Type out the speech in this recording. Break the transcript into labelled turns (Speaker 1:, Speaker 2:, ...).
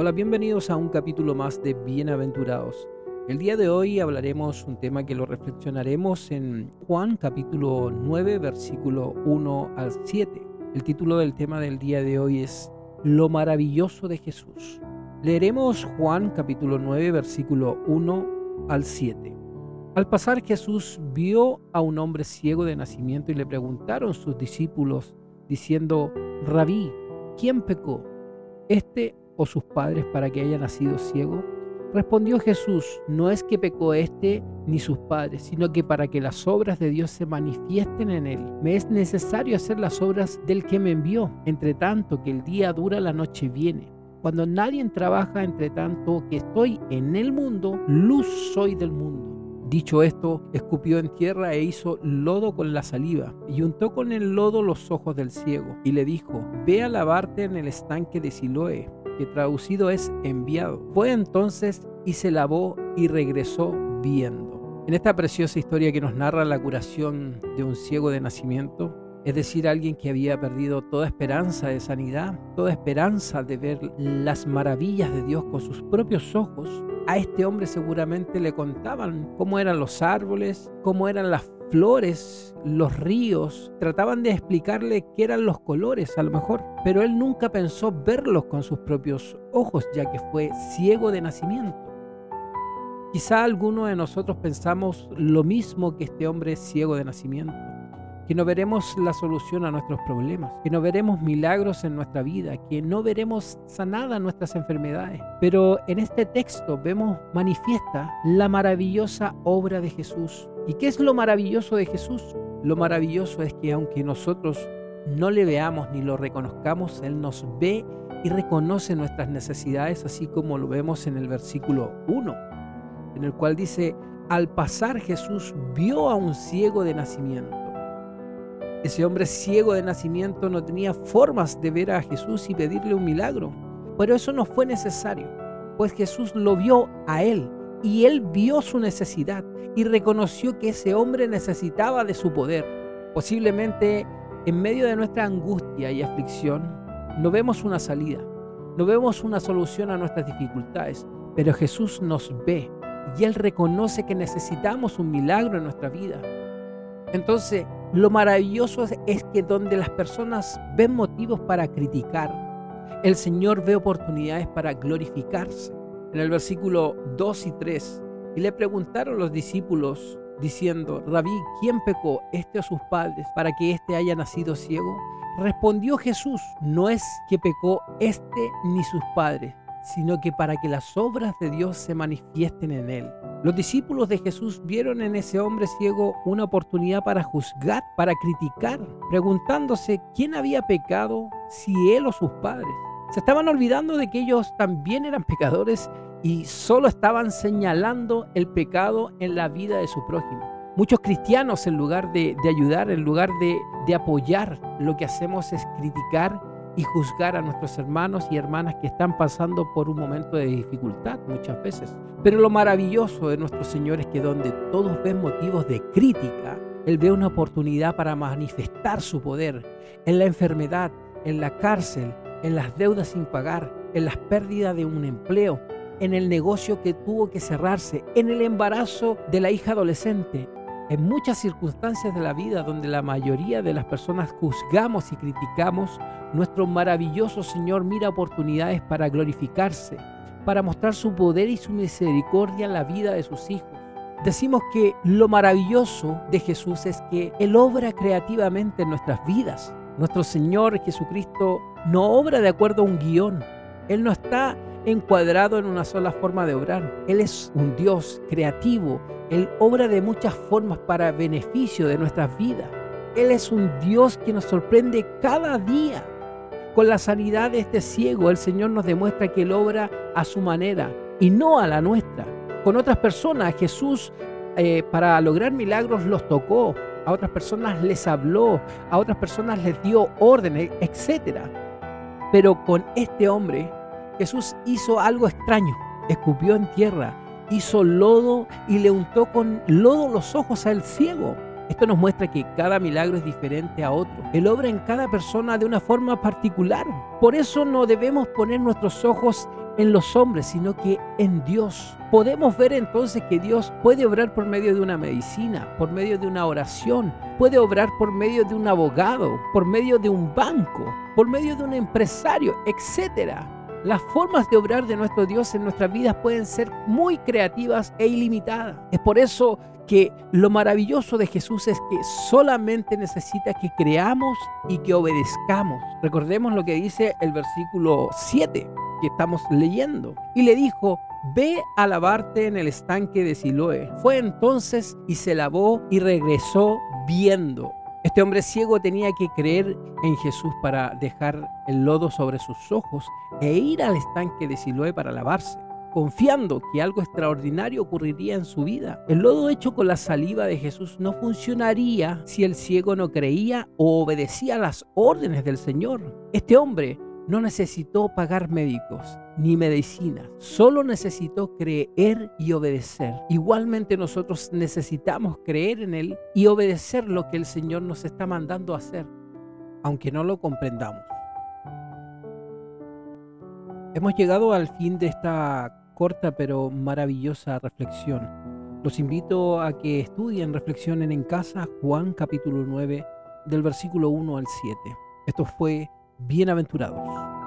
Speaker 1: Hola, bienvenidos a un capítulo más de Bienaventurados. El día de hoy hablaremos un tema que lo reflexionaremos en Juan capítulo 9 versículo 1 al 7. El título del tema del día de hoy es Lo maravilloso de Jesús. Leeremos Juan capítulo 9 versículo 1 al 7. Al pasar Jesús vio a un hombre ciego de nacimiento y le preguntaron sus discípulos diciendo, Rabí, ¿quién pecó? ¿Este o sus padres para que haya nacido ciego? Respondió Jesús, no es que pecó este ni sus padres, sino que para que las obras de Dios se manifiesten en él, me es necesario hacer las obras del que me envió. Entre tanto que el día dura, la noche viene. Cuando nadie trabaja, entre tanto que estoy en el mundo, luz soy del mundo. Dicho esto, escupió en tierra e hizo lodo con la saliva, y untó con el lodo los ojos del ciego, y le dijo, Ve a lavarte en el estanque de Siloé, que traducido es enviado. Fue entonces y se lavó y regresó viendo. En esta preciosa historia que nos narra la curación de un ciego de nacimiento, es decir, alguien que había perdido toda esperanza de sanidad, toda esperanza de ver las maravillas de Dios con sus propios ojos, a este hombre seguramente le contaban cómo eran los árboles, cómo eran las flores, los ríos, trataban de explicarle qué eran los colores a lo mejor, pero él nunca pensó verlos con sus propios ojos, ya que fue ciego de nacimiento. Quizá alguno de nosotros pensamos lo mismo que este hombre ciego de nacimiento que no veremos la solución a nuestros problemas, que no veremos milagros en nuestra vida, que no veremos sanadas nuestras enfermedades. Pero en este texto vemos manifiesta la maravillosa obra de Jesús. ¿Y qué es lo maravilloso de Jesús? Lo maravilloso es que aunque nosotros no le veamos ni lo reconozcamos, Él nos ve y reconoce nuestras necesidades, así como lo vemos en el versículo 1, en el cual dice, al pasar Jesús vio a un ciego de nacimiento ese hombre ciego de nacimiento no tenía formas de ver a Jesús y pedirle un milagro. Pero eso no fue necesario, pues Jesús lo vio a él y él vio su necesidad y reconoció que ese hombre necesitaba de su poder. Posiblemente en medio de nuestra angustia y aflicción no vemos una salida, no vemos una solución a nuestras dificultades, pero Jesús nos ve y Él reconoce que necesitamos un milagro en nuestra vida. Entonces, lo maravilloso es que donde las personas ven motivos para criticar, el Señor ve oportunidades para glorificarse. En el versículo 2 y 3, y le preguntaron los discípulos diciendo, Rabí, ¿quién pecó, este o sus padres, para que éste haya nacido ciego? Respondió Jesús, no es que pecó este ni sus padres, sino que para que las obras de Dios se manifiesten en él. Los discípulos de Jesús vieron en ese hombre ciego una oportunidad para juzgar, para criticar, preguntándose quién había pecado, si él o sus padres. Se estaban olvidando de que ellos también eran pecadores y solo estaban señalando el pecado en la vida de su prójimo. Muchos cristianos en lugar de, ayudar, en lugar de, de apoyar, lo que hacemos es criticar y juzgar a nuestros hermanos y hermanas que están pasando por un momento de dificultad muchas veces. Pero lo maravilloso de nuestro Señor es que donde todos ven motivos de crítica, Él ve una oportunidad para manifestar su poder en la enfermedad, en la cárcel, en las deudas sin pagar, en las pérdidas de un empleo, en el negocio que tuvo que cerrarse, en el embarazo de la hija adolescente, en muchas circunstancias de la vida donde la mayoría de las personas juzgamos y criticamos, nuestro maravilloso Señor mira oportunidades para glorificarse, para mostrar su poder y su misericordia en la vida de sus hijos. Decimos que lo maravilloso de Jesús es que Él obra creativamente en nuestras vidas. Nuestro Señor Jesucristo no obra de acuerdo a un guion. Él no está encuadrado en una sola forma de obrar. Él es un Dios creativo. Él obra de muchas formas para beneficio de nuestras vidas. Él es un Dios que nos sorprende cada día. Con la sanidad de este ciego, el Señor nos demuestra que Él obra a su manera y no a la nuestra. Con otras personas, Jesús eh, para lograr milagros los tocó, a otras personas les habló, a otras personas les dio órdenes, etc. Pero con este hombre, Jesús hizo algo extraño, escupió en tierra, hizo lodo y le untó con lodo los ojos al ciego. Esto nos muestra que cada milagro es diferente a otro. Él obra en cada persona de una forma particular. Por eso no debemos poner nuestros ojos en los hombres, sino que en Dios. Podemos ver entonces que Dios puede obrar por medio de una medicina, por medio de una oración, puede obrar por medio de un abogado, por medio de un banco, por medio de un empresario, etcétera. Las formas de obrar de nuestro Dios en nuestras vidas pueden ser muy creativas e ilimitadas. Es por eso que lo maravilloso de Jesús es que solamente necesita que creamos y que obedezcamos. Recordemos lo que dice el versículo 7 que estamos leyendo. Y le dijo, ve a lavarte en el estanque de Siloé. Fue entonces y se lavó y regresó viendo. Este hombre ciego tenía que creer en Jesús para dejar el lodo sobre sus ojos e ir al estanque de Siloé para lavarse, confiando que algo extraordinario ocurriría en su vida. El lodo hecho con la saliva de Jesús no funcionaría si el ciego no creía o obedecía las órdenes del Señor. Este hombre no necesitó pagar médicos ni medicinas, solo necesitó creer y obedecer. Igualmente nosotros necesitamos creer en Él y obedecer lo que el Señor nos está mandando hacer, aunque no lo comprendamos. Hemos llegado al fin de esta corta pero maravillosa reflexión. Los invito a que estudien, reflexionen en casa Juan capítulo 9 del versículo 1 al 7. Esto fue bienaventurados.